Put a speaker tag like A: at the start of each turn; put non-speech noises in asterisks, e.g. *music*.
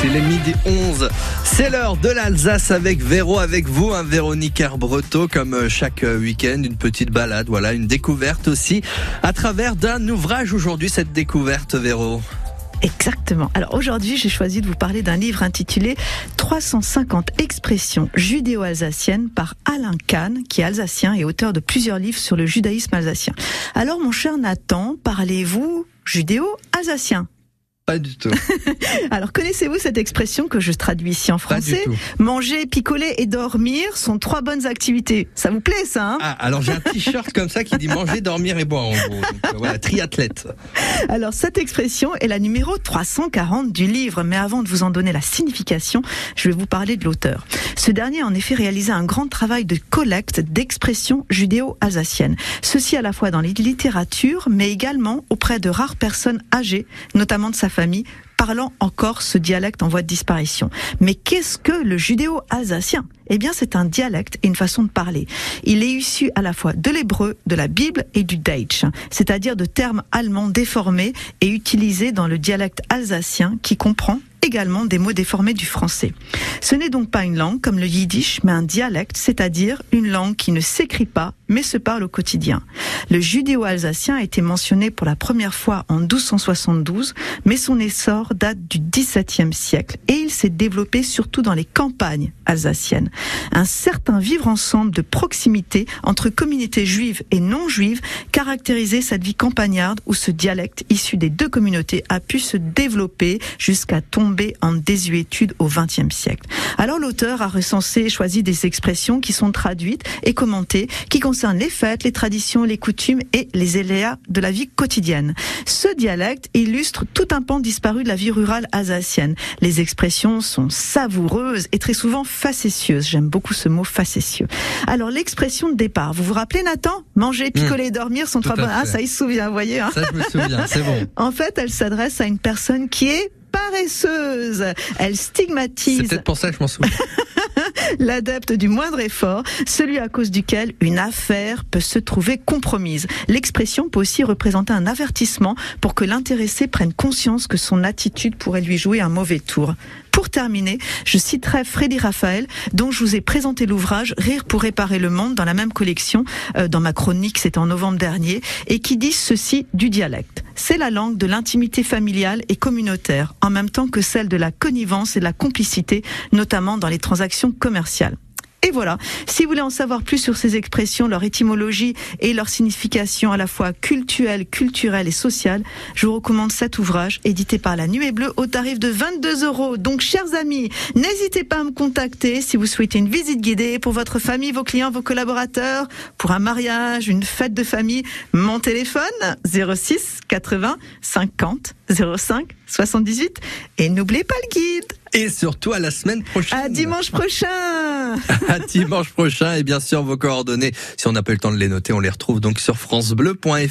A: c'est les midi 11. C'est l'heure de l'Alsace avec Véro, avec vous, un Véronique Herbreto, comme euh, chaque euh, week-end, une petite balade, voilà, une découverte aussi, à travers d'un ouvrage aujourd'hui, cette découverte, Véro.
B: Exactement. Alors aujourd'hui, j'ai choisi de vous parler d'un livre intitulé 350 expressions judéo-alsaciennes par Alain Kahn, qui est alsacien et auteur de plusieurs livres sur le judaïsme alsacien. Alors mon cher Nathan, parlez-vous judéo-alsacien?
A: Pas du tout. *laughs*
B: Alors, connaissez-vous cette expression que je traduis ici en français Manger, picoler et dormir sont trois bonnes activités. Ça vous plaît, ça hein
A: Ah, alors j'ai un t-shirt *laughs* comme ça qui dit manger, dormir et boire, en gros. Donc, euh, voilà, triathlète.
B: Alors, cette expression est la numéro 340 du livre. Mais avant de vous en donner la signification, je vais vous parler de l'auteur. Ce dernier a en effet réalisé un grand travail de collecte d'expressions judéo-alsaciennes. Ceci à la fois dans les littératures, mais également auprès de rares personnes âgées, notamment de sa famille parlant encore ce dialecte en voie de disparition. Mais qu'est-ce que le judéo-alsacien? Eh bien, c'est un dialecte et une façon de parler. Il est issu à la fois de l'hébreu, de la Bible et du Deutsch, c'est-à-dire de termes allemands déformés et utilisés dans le dialecte alsacien qui comprend également des mots déformés du français. Ce n'est donc pas une langue comme le yiddish, mais un dialecte, c'est-à-dire une langue qui ne s'écrit pas, mais se parle au quotidien. Le judéo-alsacien a été mentionné pour la première fois en 1272, mais son essor date du XVIIe siècle et il s'est développé surtout dans les campagnes alsaciennes. Un certain vivre ensemble de proximité entre communautés juives et non juives caractérisait cette vie campagnarde où ce dialecte issu des deux communautés a pu se développer jusqu'à tomber en désuétude au XXe siècle. Alors l'auteur a recensé et choisi des expressions qui sont traduites et commentées, qui concernent les fêtes, les traditions, les coutumes et les éléas de la vie quotidienne. Ce dialecte illustre tout un pan disparu de la vie rurale alsacienne. Les expressions sont savoureuses et très souvent facétieuses. J'aime beaucoup ce mot facétieux. Alors l'expression de départ, vous vous rappelez Nathan? Manger, mmh. picoler, dormir sont trois bonnes. Ah, ça il se souvient, vous voyez. Hein
A: ça je me souviens, c'est bon. *laughs*
B: en fait, elle s'adresse à une personne qui est paresseuse. Elle stigmatise.
A: C'est peut-être pour ça que je m'en souviens. *laughs*
B: l'adepte du moindre effort, celui à cause duquel une affaire peut se trouver compromise. L'expression peut aussi représenter un avertissement pour que l'intéressé prenne conscience que son attitude pourrait lui jouer un mauvais tour. Pour terminer, je citerai Freddy Raphaël, dont je vous ai présenté l'ouvrage Rire pour réparer le monde dans la même collection, euh, dans ma chronique, c'était en novembre dernier, et qui dit ceci du dialecte. C'est la langue de l'intimité familiale et communautaire, en même temps que celle de la connivence et de la complicité, notamment dans les transactions commerciales. Et voilà, si vous voulez en savoir plus sur ces expressions, leur étymologie et leur signification à la fois culturelle, culturelle et sociale, je vous recommande cet ouvrage édité par la Nuée Bleue au tarif de 22 euros. Donc, chers amis, n'hésitez pas à me contacter si vous souhaitez une visite guidée pour votre famille, vos clients, vos collaborateurs, pour un mariage, une fête de famille. Mon téléphone 06 80 50 05 78 et n'oubliez pas le guide.
A: Et surtout à la semaine prochaine.
B: À dimanche prochain. *laughs*
A: à dimanche prochain et bien sûr vos coordonnées. Si on n'a pas eu le temps de les noter, on les retrouve donc sur francebleu.fr.